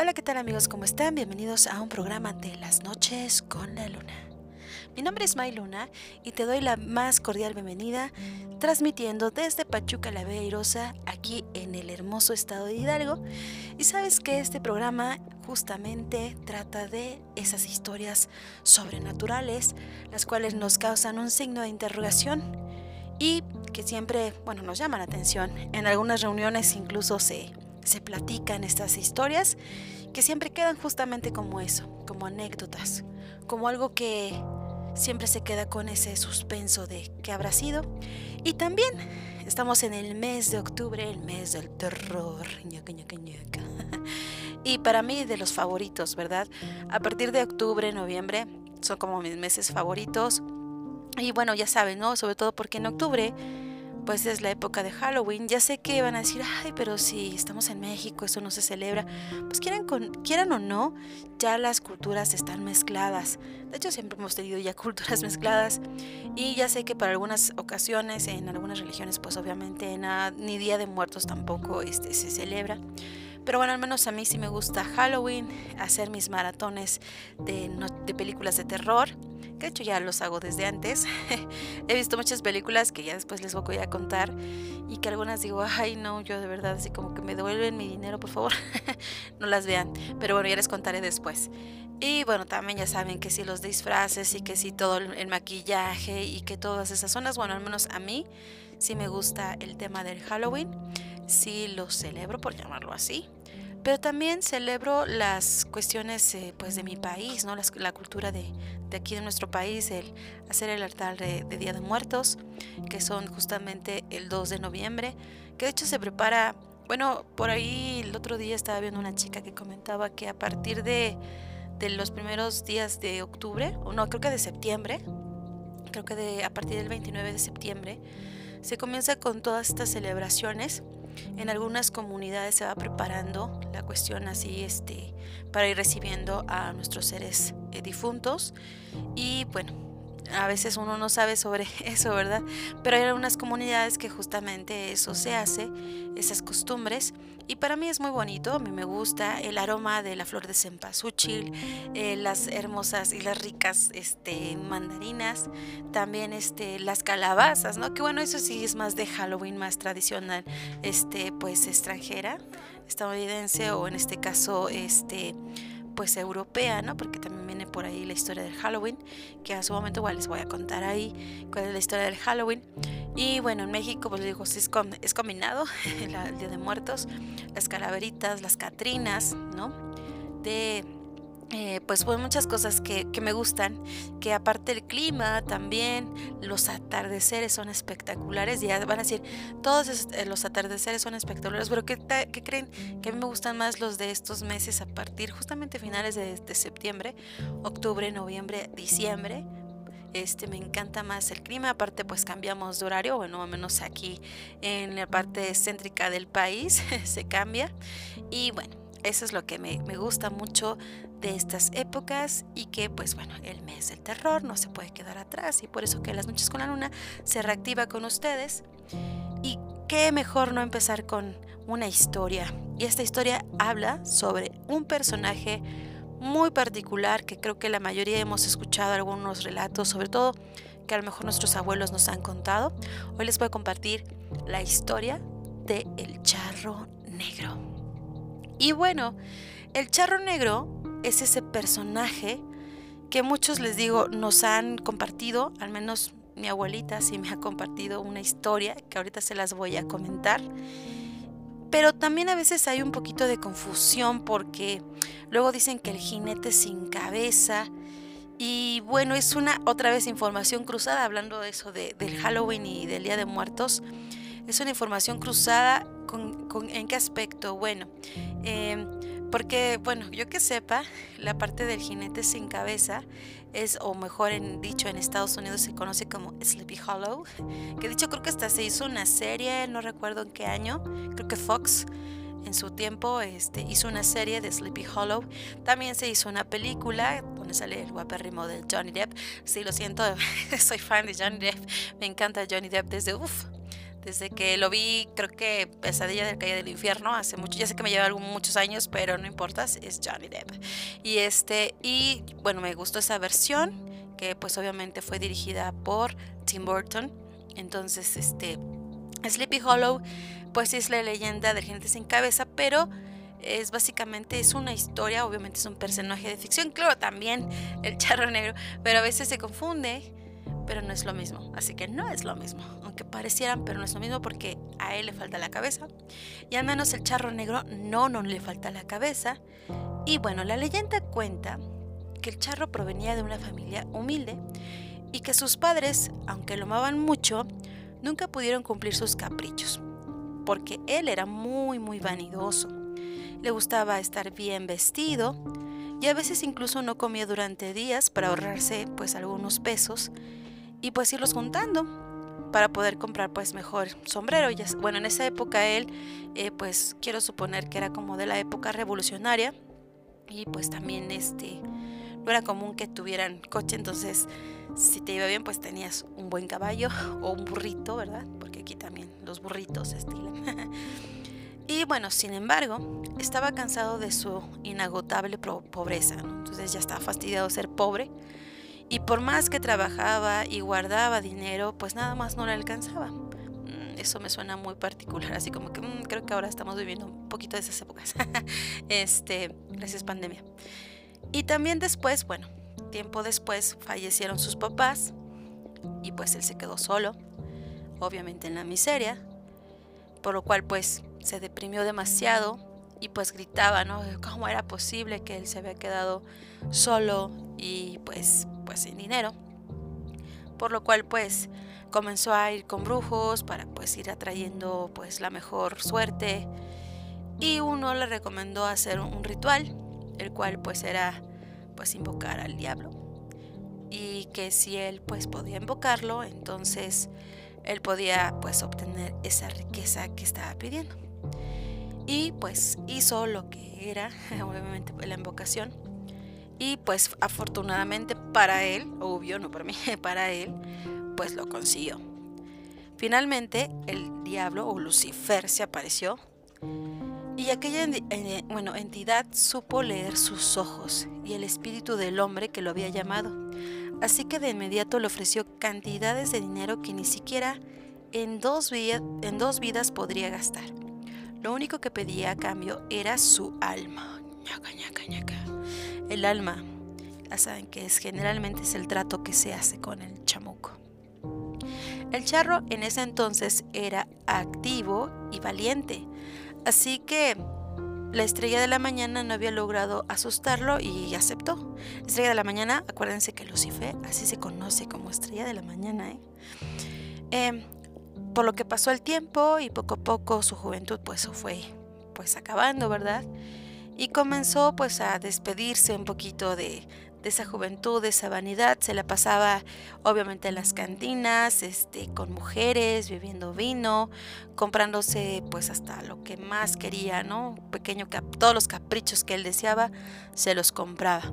Hola, ¿qué tal amigos? ¿Cómo están? Bienvenidos a un programa de las noches con la luna. Mi nombre es May Luna y te doy la más cordial bienvenida transmitiendo desde Pachuca la Bella aquí en el hermoso estado de Hidalgo. Y sabes que este programa justamente trata de esas historias sobrenaturales, las cuales nos causan un signo de interrogación y que siempre, bueno, nos llaman la atención. En algunas reuniones incluso se, se platican estas historias que siempre quedan justamente como eso, como anécdotas, como algo que siempre se queda con ese suspenso de qué habrá sido. Y también estamos en el mes de octubre, el mes del terror. Y para mí de los favoritos, ¿verdad? A partir de octubre, noviembre, son como mis meses favoritos. Y bueno, ya saben, ¿no? Sobre todo porque en octubre pues es la época de Halloween. Ya sé que van a decir, ay, pero si estamos en México, eso no se celebra. Pues quieran, con, quieran o no, ya las culturas están mezcladas. De hecho, siempre hemos tenido ya culturas mezcladas. Y ya sé que para algunas ocasiones, en algunas religiones, pues obviamente ni Día de Muertos tampoco este, se celebra. Pero bueno, al menos a mí sí me gusta Halloween, hacer mis maratones de, películas de terror de hecho ya los hago desde antes. He visto muchas películas que ya después les voy a contar y que algunas digo, ay no, yo de verdad así como que me devuelven mi dinero, por favor, no las vean. Pero bueno, ya les contaré después. Y bueno, también ya saben que si los disfraces y que si todo el maquillaje y que todas esas zonas, bueno, al menos a mí sí me gusta el tema del Halloween, sí lo celebro por llamarlo así pero también celebro las cuestiones eh, pues de mi país, ¿no? la, cultura de, aquí de nuestro país, el hacer el altar de, Día de Muertos, que son justamente el 2 de noviembre, que de hecho se prepara, bueno, por ahí el otro día estaba viendo una chica que comentaba que a partir de, de los primeros días de octubre, o no, creo que de septiembre, creo que de, a partir del 29 de septiembre, se comienza con todas estas celebraciones en algunas comunidades se va preparando la cuestión así este, para ir recibiendo a nuestros seres eh, difuntos. Y bueno, a veces uno no sabe sobre eso, ¿verdad? Pero hay algunas comunidades que justamente eso se hace, esas costumbres. Y para mí es muy bonito, a mí me gusta el aroma de la flor de cempasúchil, eh, las hermosas y las ricas este, mandarinas, también este, las calabazas, ¿no? Que bueno, eso sí es más de Halloween, más tradicional, este, pues extranjera, estadounidense o en este caso, este pues europea, ¿no? Porque también viene por ahí la historia del Halloween, que a su momento igual les voy a contar ahí cuál es la historia del Halloween. Y bueno, en México, pues digo, es, es combinado el Día de Muertos, las calaveritas, las catrinas, ¿no? De eh, pues pues muchas cosas que, me gustan, que aparte el clima también, los atardeceres son espectaculares, ya van a decir, todos eh, los atardeceres son espectaculares, pero ¿qué, creen? Que a mí me gustan más los de estos meses a partir justamente finales de, septiembre, octubre, noviembre, diciembre, este me encanta más el clima, aparte pues cambiamos de horario, bueno, al menos aquí en la parte céntrica del país se cambia y bueno, eso es lo que me, me, gusta mucho de estas épocas y que pues bueno, el mes del terror no se puede quedar atrás y por eso que las noches con la luna se reactiva con ustedes y qué mejor no empezar con una historia y esta historia habla sobre un personaje muy particular que creo que la mayoría hemos escuchado algunos relatos, sobre todo que a lo mejor nuestros abuelos nos han contado. Hoy les voy a compartir la historia de El Charro Negro. Y bueno, el Charro Negro es ese personaje que muchos les digo nos han compartido, al menos mi abuelita sí me ha compartido una historia que ahorita se las voy a comentar. Pero también a veces hay un poquito de confusión porque luego dicen que el jinete sin cabeza y bueno, es una otra vez información cruzada hablando de eso de, del Halloween y del Día de Muertos. Es una información cruzada con, en qué aspecto. Bueno, eh, porque, bueno, yo que sepa, la parte del jinete sin cabeza es, o mejor dicho en Estados Unidos se conoce como Sleepy Hollow, que dicho creo que hasta se hizo una serie, no recuerdo en qué año, creo que Fox en su tiempo este, hizo una serie de Sleepy Hollow. También se hizo una película donde sale el guapérrimo de Johnny Depp. Sí, lo siento, soy fan de Johnny Depp. Me encanta Johnny Depp desde, uff, desde que lo vi, creo que Pesadilla del Calle del Infierno, hace mucho, ya sé que me lleva muchos años, pero no importa, es Johnny Depp. Y este, y bueno, me gustó esa versión, que pues obviamente fue dirigida por Tim Burton. Entonces, este, Sleepy Hollow, pues es la leyenda del gente sin cabeza, pero es básicamente es una historia, obviamente es un personaje de ficción, claro, también el charro negro, pero a veces se confunde, pero no es lo mismo, así que no es lo mismo, aunque parecieran, pero no es lo mismo porque a él le falta la cabeza. Y al menos el charro negro no, no le falta la cabeza. Y bueno, la leyenda cuenta que el charro provenía de una familia humilde y que sus padres, aunque lo amaban mucho, nunca pudieron cumplir sus caprichos, porque él era muy, muy vanidoso. Le gustaba estar bien vestido y a veces incluso no comía durante días para ahorrarse pues algunos pesos y pues irlos juntando para poder comprar pues mejor sombrero. Bueno, en esa época él eh, pues quiero suponer que era como de la época revolucionaria y pues también este no era común que tuvieran coche, entonces si te iba bien pues tenías un buen caballo o un burrito, ¿verdad? Porque aquí también los burritos se estilan. Y bueno, sin embargo, estaba cansado de su inagotable pobreza, entonces ya estaba fastidiado de ser pobre. Y por más que trabajaba y guardaba dinero, pues nada más no le alcanzaba. Mm, eso me suena muy particular, así como que mm, creo que ahora estamos viviendo un poquito de esas épocas. este, gracias pandemia. Y también después, bueno, tiempo después fallecieron sus papás y pues él se quedó solo, obviamente en la miseria, por lo cual pues se deprimió demasiado y pues gritaba, ¿no? ¿Cómo era posible que él se había quedado solo y pues, pues sin dinero? Por lo cual pues comenzó a ir con brujos para pues ir atrayendo pues la mejor suerte y uno le recomendó hacer un ritual, el cual pues era pues invocar al diablo y que si él pues podía invocarlo, entonces él podía pues obtener esa riqueza que estaba pidiendo. Y pues hizo lo que era, obviamente la invocación. Y pues afortunadamente para él, obvio, no para mí, para él, pues lo consiguió. Finalmente el diablo o Lucifer se apareció y aquella eh, bueno, entidad supo leer sus ojos y el espíritu del hombre que lo había llamado. Así que de inmediato le ofreció cantidades de dinero que ni siquiera en dos, en dos vidas podría gastar. Lo único que pedía a cambio era su alma. El alma, ya saben que es generalmente es el trato que se hace con el chamuco. El charro en ese entonces era activo y valiente, así que la estrella de la mañana no había logrado asustarlo y aceptó. estrella de la mañana, acuérdense que Lucifer así se conoce como estrella de la mañana. ¿eh? Eh, por lo que pasó el tiempo y poco a poco su juventud pues fue pues acabando, ¿verdad? Y comenzó pues a despedirse un poquito de, esa juventud, de esa vanidad, se la pasaba obviamente en las cantinas, este, con mujeres, bebiendo vino, comprándose pues hasta lo que más quería, ¿no? Pequeño todos los caprichos que él deseaba, se los compraba.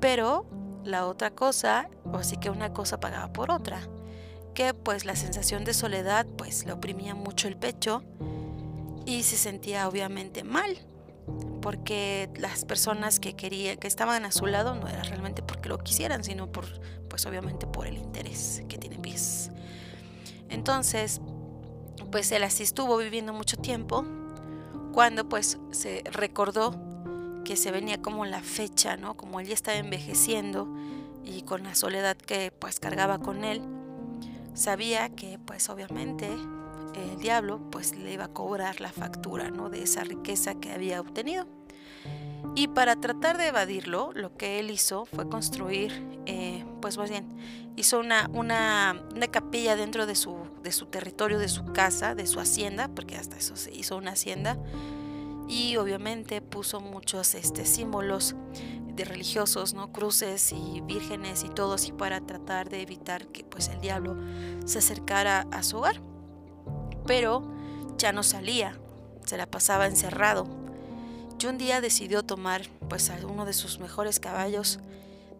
Pero la otra cosa, o así que una cosa pagaba por otra que pues la sensación de soledad pues le oprimía mucho el pecho y se sentía obviamente mal porque las personas que querían que estaban a su lado no era realmente porque lo quisieran sino por pues obviamente por el interés que tiene pies entonces pues él así estuvo viviendo mucho tiempo cuando pues se recordó que se venía como la fecha no como él ya estaba envejeciendo y con la soledad que pues cargaba con él sabía que pues obviamente el diablo pues le iba a cobrar la factura ¿no? de esa riqueza que había obtenido. Y para tratar de evadirlo, lo que él hizo fue construir, eh, pues más bien, hizo una, una, una, capilla dentro de su, de su territorio, de su casa, de su hacienda, porque hasta eso se hizo una hacienda, y obviamente puso muchos este, símbolos de religiosos, ¿no? Cruces y vírgenes y todo así para tratar de evitar que pues el diablo se acercara a su hogar. Pero ya no salía, se la pasaba encerrado. Y un día decidió tomar pues a uno de sus mejores caballos,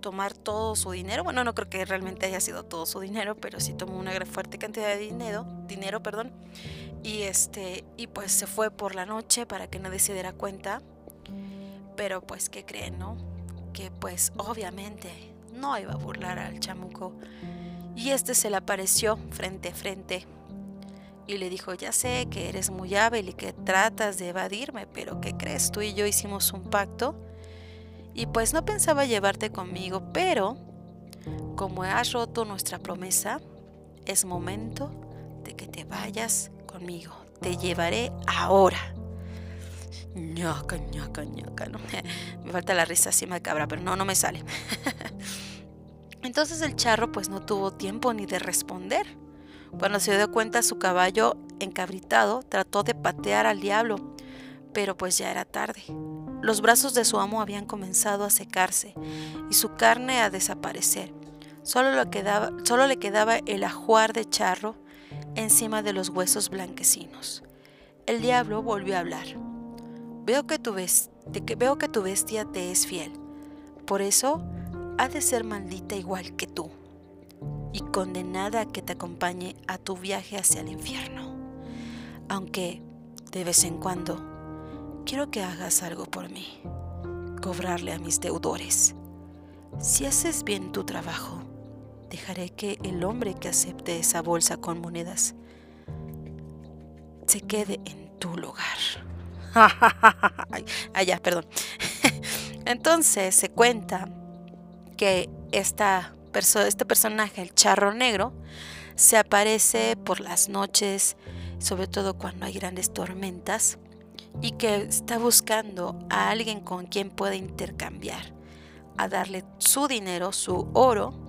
tomar todo su dinero. Bueno, no creo que realmente haya sido todo su dinero, pero sí tomó una fuerte cantidad de dinero dinero, perdón. Y este, y pues se fue por la noche para que nadie se diera cuenta. Pero pues, ¿qué creen, no? Que pues obviamente no iba a burlar al chamuco. Y este se le apareció frente a frente. Y le dijo, ya sé que eres muy hábil y que tratas de evadirme, pero ¿qué crees? Tú y yo hicimos un pacto. Y pues no pensaba llevarte conmigo, pero como has roto nuestra promesa, es momento de que te vayas conmigo. Te llevaré ahora. ñaca, ñaca. No, me falta la risa así macabra, pero no, no me sale. Entonces el charro pues no tuvo tiempo ni de responder. Cuando se dio cuenta su caballo encabritado trató de patear al diablo, pero pues ya era tarde. Los brazos de su amo habían comenzado a secarse y su carne a desaparecer. Solo, quedaba, solo le quedaba el ajuar de charro encima de los huesos blanquecinos. El diablo volvió a hablar. Veo que, tu veo que tu bestia te es fiel. Por eso ha de ser maldita igual que tú y condenada a que te acompañe a tu viaje hacia el infierno. Aunque, de vez en cuando, quiero que hagas algo por mí, cobrarle a mis deudores. Si haces bien tu trabajo, dejaré que el hombre que acepte esa bolsa con monedas se quede en tu lugar. Ya, perdón. Entonces se cuenta que esta este personaje, el charro negro, se aparece por las noches, sobre todo cuando hay grandes tormentas, y que está buscando a alguien con quien pueda intercambiar, a darle su dinero, su oro,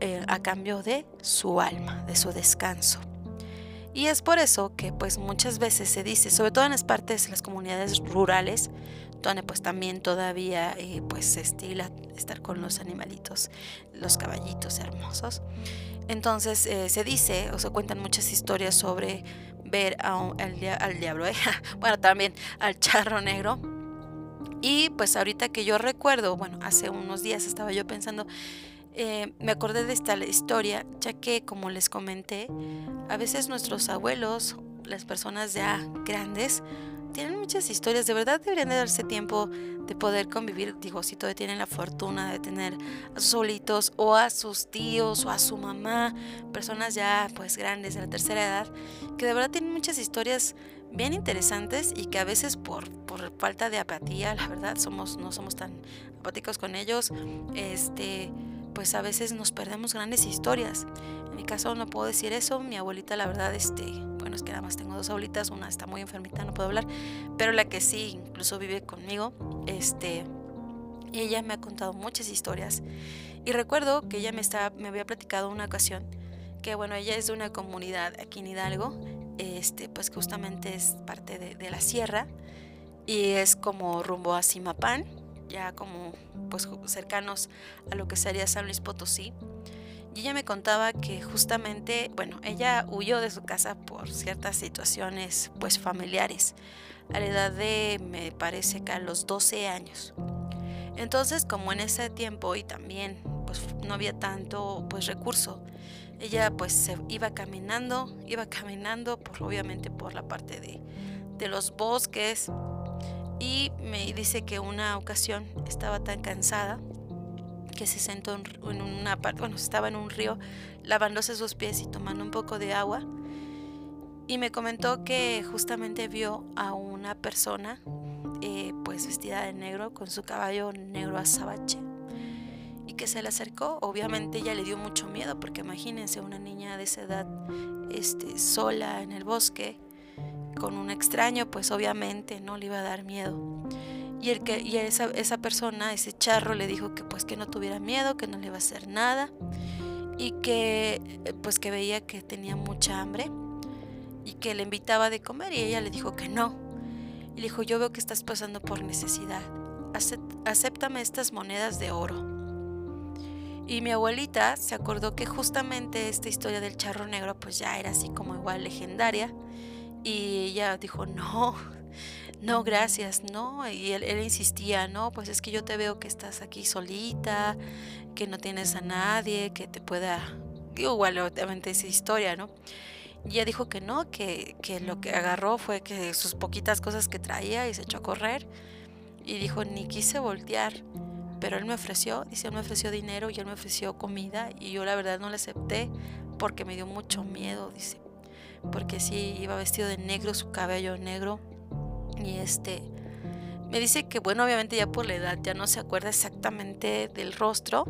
eh, a cambio de su alma, de su descanso. Y es por eso que pues muchas veces se dice, sobre todo en las partes, de las comunidades rurales, donde pues también todavía eh, pues se estila estar con los animalitos, los caballitos hermosos. Entonces eh, se dice o se cuentan muchas historias sobre ver al, diablo, ¿eh? bueno también al charro negro. Y pues ahorita que yo recuerdo, bueno, hace unos días estaba yo pensando, me acordé de esta historia, ya que como les comenté, a veces nuestros abuelos, las personas ya grandes, tienen muchas historias, de verdad deberían de darse tiempo de poder convivir, digo, si todavía tienen la fortuna de tener a sus abuelitos o a sus tíos o a su mamá, personas ya pues grandes de la tercera edad, que de verdad tienen muchas historias bien interesantes y que a veces por, por falta de apatía, la verdad, somos, no somos tan apáticos con ellos, este pues a veces nos perdemos grandes historias. En mi caso no puedo decir eso, mi abuelita la verdad, este, bueno, es que nada más tengo dos abuelitas, una está muy enfermita, no puedo hablar, pero la que sí, incluso vive conmigo, este, ella me ha contado muchas historias. Y recuerdo que ella me, estaba, me había platicado una ocasión que, bueno, ella es de una comunidad aquí en Hidalgo, este, pues justamente es parte de, de la sierra y es como rumbo a Simapán ya como pues cercanos a lo que sería San Luis Potosí. Y ella me contaba que justamente, bueno, ella huyó de su casa por ciertas situaciones pues familiares, a la edad de, me parece que a los 12 años. Entonces, como en ese tiempo y también pues no había tanto pues recurso, ella pues se iba caminando, iba caminando por obviamente por la parte de, de los bosques, y me dice que una ocasión estaba tan cansada que se sentó en una parte, bueno, estaba en un río lavándose sus pies y tomando un poco de agua. Y me comentó que justamente vio a una persona eh, pues vestida de negro con su caballo negro azabache y que se le acercó. Obviamente ella le dio mucho miedo porque imagínense una niña de esa edad este, sola en el bosque con un extraño, pues obviamente no le iba a dar miedo. Y, el que, y esa, esa persona, ese charro, le dijo que pues que no tuviera miedo, que no le iba a hacer nada y que eh, pues que veía que tenía mucha hambre y que le invitaba de comer y ella le dijo que no. Y le dijo, yo veo que estás pasando por necesidad, acéptame estas monedas de oro. Y mi abuelita se acordó que justamente esta historia del charro negro pues ya era así como igual legendaria y ella dijo, no, no, gracias, no. Y él, insistía, no, pues es que yo te veo que estás aquí solita, que no tienes a nadie, que te pueda, igual obviamente esa historia, ¿no? Y ella dijo que no, que, que lo que agarró fue que sus poquitas cosas que traía y se echó a correr. Y dijo, ni quise voltear. Pero él me ofreció, dice, él me ofreció dinero y él me ofreció comida y yo la verdad no le acepté porque me dio mucho miedo, dice. Porque sí, iba vestido de negro, su cabello negro. Y este, me dice que bueno, obviamente ya por la edad ya no se acuerda exactamente del rostro,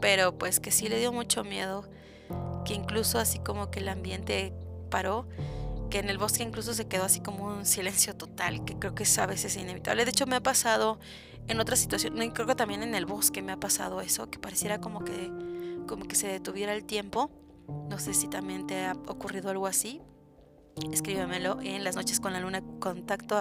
pero pues que sí le dio mucho miedo, que incluso así como que el ambiente paró, que en el bosque incluso se quedó así como un silencio total, que creo que es a veces inevitable. De hecho me ha pasado en otras situaciones, creo que también en el bosque me ha pasado eso, que pareciera como que, como que se detuviera el tiempo. No sé si también te ha ocurrido algo así. Escríbemelo en las noches con la luna contacto.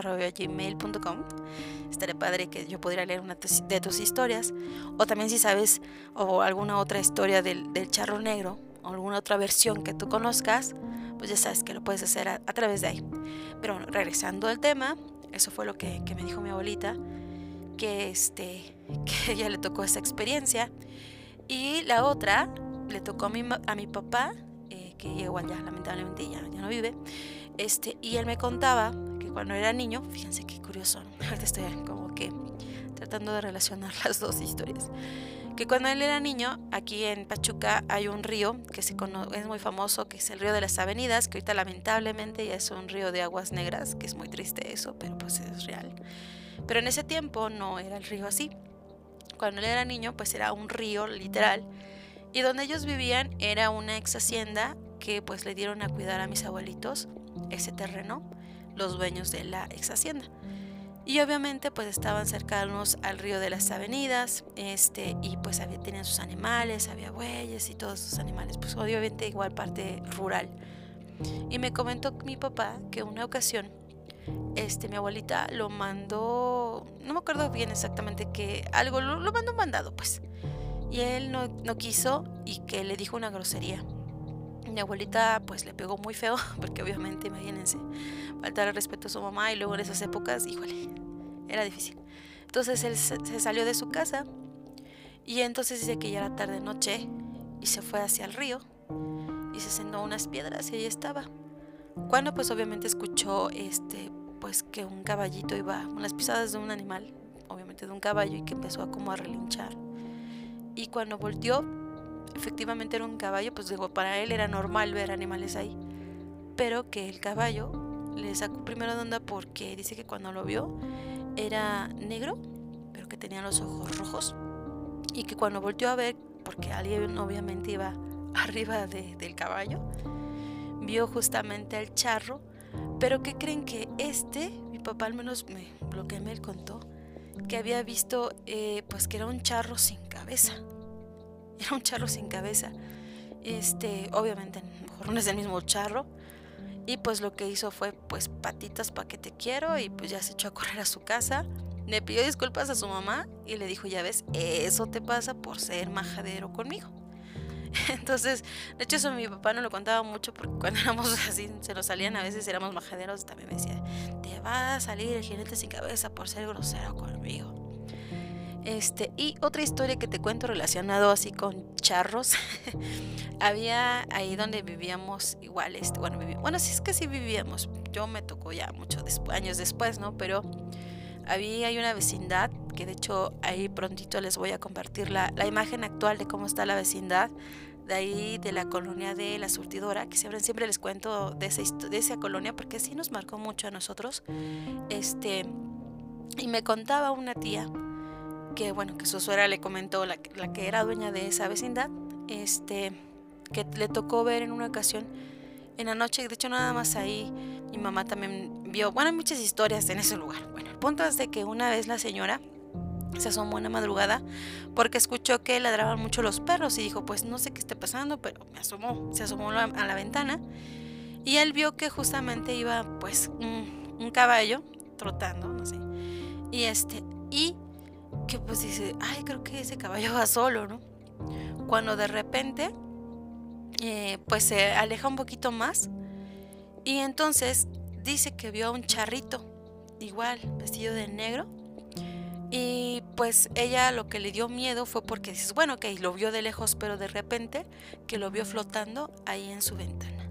Estaré padre que yo pudiera leer una de tus historias. O también si sabes o alguna otra historia del, charro negro o alguna otra versión que tú conozcas, pues ya sabes que lo puedes hacer a, través de ahí. Pero bueno, regresando al tema, eso fue lo que, que me dijo mi abuelita que, este, que ella le tocó esa experiencia. Y la otra le tocó a mi, a mi papá, eh, que igual ya lamentablemente ya, ya no vive, este, y él me contaba que cuando era niño, fíjense qué curioso, ahorita estoy como que tratando de relacionar las dos historias, que cuando él era niño, aquí en Pachuca hay un río que se es muy famoso, que es el río de las avenidas, que ahorita lamentablemente ya es un río de aguas negras, que es muy triste eso, pero pues es real. Pero en ese tiempo no era el río así. Cuando él era niño, pues era un río literal. Y donde ellos vivían era una ex hacienda que pues le dieron a cuidar a mis abuelitos ese terreno, los dueños de la ex hacienda. Y obviamente pues estaban cercanos al río de las avenidas, este, y pues había, tenían sus animales, había bueyes y todos sus animales, pues obviamente igual parte rural. Y me comentó mi papá que una ocasión este, mi abuelita lo mandó, no me acuerdo bien exactamente que algo, lo, lo mandó mandado pues. Y él no, no quiso y que le dijo una grosería. Mi abuelita pues le pegó muy feo, porque obviamente, imagínense, faltar el respeto a su mamá y luego en esas épocas, híjole, era difícil. Entonces él se, salió de su casa y entonces dice que ya era tarde noche y se fue hacia el río y se sentó unas piedras y ahí estaba. Cuando pues obviamente escuchó este pues que un caballito iba, unas pisadas de un animal, obviamente de un caballo y que empezó a como a relinchar. Y cuando volteó, efectivamente era un caballo, pues digo, para él era normal ver animales ahí, pero que el caballo le sacó primero de onda porque dice que cuando lo vio era negro, pero que tenía los ojos rojos y que cuando volteó a ver, porque alguien obviamente iba arriba del caballo, vio justamente al charro, pero que creen que este, mi papá al menos me, lo que me contó, que había visto eh, pues que era un charro sin cabeza. Era un charro sin cabeza. Este, obviamente, mejor no es el mismo charro. Y pues lo que hizo fue pues patitas pa' que te quiero y pues ya se echó a correr a su casa. Le pidió disculpas a su mamá y le dijo, ya ves, eso te pasa por ser majadero conmigo. Entonces, de hecho eso mi papá no lo contaba mucho porque cuando éramos así, se nos salían a veces, éramos majaderos, también me decía, te va a salir el jinete sin cabeza por ser grosero conmigo. Este, y otra historia que te cuento relacionado así con charros. Había ahí donde vivíamos igual, este, bueno, bueno, sí es que sí vivíamos. Yo me tocó ya muchos años después, ¿no? Pero había hay una vecindad que de hecho ahí prontito les voy a compartir la, la, imagen actual de cómo está la vecindad de ahí de la colonia de la surtidora que siempre, siempre les cuento de esa, de esa colonia porque sí nos marcó mucho a nosotros este y me contaba una tía que bueno que su suegra le comentó la, la que era dueña de esa vecindad este que le tocó ver en una ocasión en la noche de hecho nada más ahí mi mamá también vio, bueno, hay muchas historias en ese lugar. Bueno, el punto es de que una vez la señora se asomó una madrugada porque escuchó que ladraban mucho los perros y dijo, pues no sé qué esté pasando, pero me asomó, se asomó a la ventana y él vio que justamente iba pues un, un caballo trotando, no sé, y este, y que pues dice, ay, creo que ese caballo va solo, ¿no? Cuando de repente, eh, pues se aleja un poquito más y entonces dice que vio a un charrito, igual, vestido de negro. Y pues ella lo que le dio miedo fue porque dices, bueno, que lo vio de lejos, pero de repente que lo vio flotando ahí en su ventana.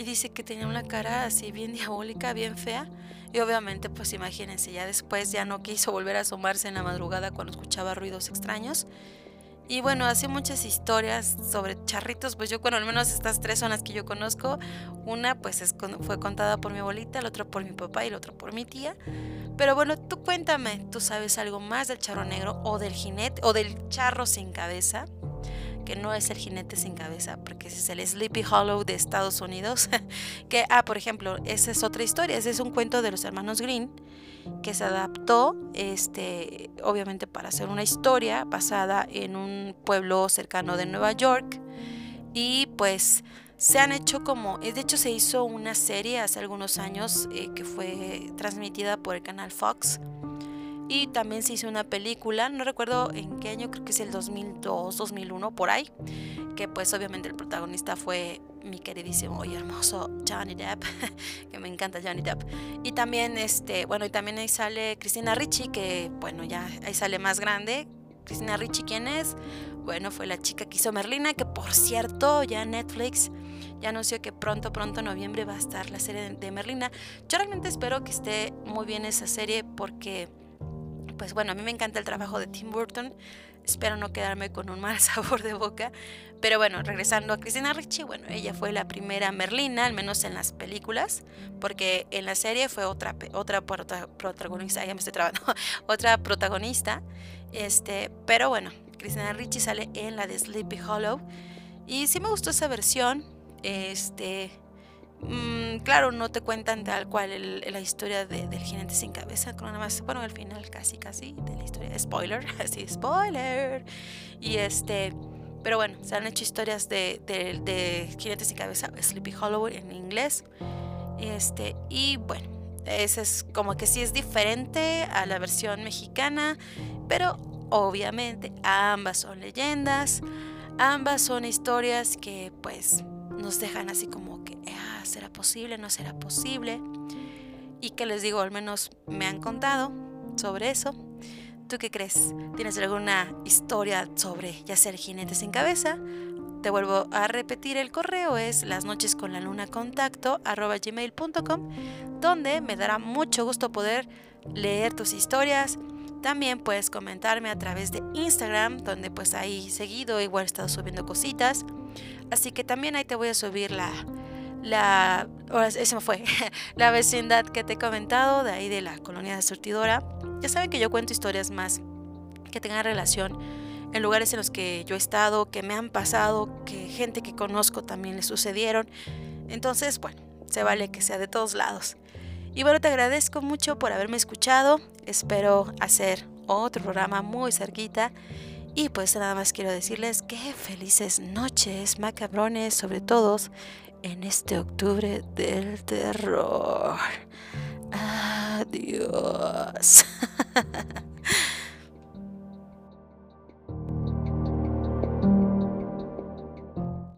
Y dice que tenía una cara así bien diabólica, bien fea. Y obviamente, pues imagínense, ya después ya no quiso volver a asomarse en la madrugada cuando escuchaba ruidos extraños. Y bueno, hace muchas historias sobre charritos, pues yo, bueno, al menos estas tres son las que yo conozco. Una pues es, fue contada por mi abuelita, la otra por mi papá y la otra por mi tía. Pero bueno, tú cuéntame, ¿tú sabes algo más del charro negro o del jinete o del charro sin cabeza? Que no es el jinete sin cabeza, porque ese es el Sleepy Hollow de Estados Unidos. que, ah, por ejemplo, esa es otra historia, ese es un cuento de los hermanos Green que se adaptó, este, obviamente para hacer una historia basada en un pueblo cercano de Nueva York. Y pues se han hecho como, de hecho se hizo una serie hace algunos años eh, que fue transmitida por el canal Fox y también se hizo una película, no recuerdo en qué año, creo que es el 2002, 2001, por ahí, que pues obviamente el protagonista fue mi queridísimo y hermoso Johnny Depp, que me encanta Johnny Depp. Y también, este, bueno, y también ahí sale Cristina Ricci, que bueno, ya ahí sale más grande. Cristina Ricci, ¿quién es? Bueno, fue la chica que hizo Merlina, que por cierto, ya Netflix ya anunció que pronto, pronto, en noviembre va a estar la serie de Merlina. Yo realmente espero que esté muy bien esa serie porque pues bueno, a mí me encanta el trabajo de Tim Burton. Espero no quedarme con un mal sabor de boca. Pero bueno, regresando a Cristina Ricci, bueno, ella fue la primera Merlina, al menos en las películas, porque en la serie fue otra, otra protagonista, ya me estoy trabando, otra protagonista. Este, pero bueno, Cristina Ricci sale en la de Sleepy Hollow. Y sí me gustó esa versión. Este, Mm, claro, no te cuentan tal cual la historia del jinete sin cabeza, con nada más, bueno, al final casi, casi de la historia. Spoiler, así, spoiler. Y este, pero bueno, se han hecho historias de, de, de sin cabeza, Sleepy Hollow en inglés. Este, y bueno, ese es como que sí es diferente a la versión mexicana, pero obviamente ambas son leyendas, ambas son historias que pues nos dejan así como que ¿será posible? ¿No será posible? Y que les digo, al menos me han contado sobre eso. ¿Tú qué crees? ¿Tienes alguna historia sobre ya ser jinete sin cabeza? Te vuelvo a repetir el correo, es las noches con la luna contacto arroba gmail.com, donde me dará mucho gusto poder leer tus historias. También puedes comentarme a través de Instagram, donde pues ahí seguido igual he estado subiendo cositas. Así que también ahí te voy a subir la, la, fue, la vecindad que te he comentado, de ahí de la colonia de surtidora. Ya saben que yo cuento historias más que tengan relación en lugares en los que yo he estado, que me han pasado, que gente que conozco también le sucedieron. Entonces, bueno, se vale que sea de todos lados. Y bueno, te agradezco mucho por haberme escuchado. Espero hacer otro programa muy cerquita. Y pues nada más quiero decirles que felices noches, macabrones, sobre todos en este octubre del terror. Adiós.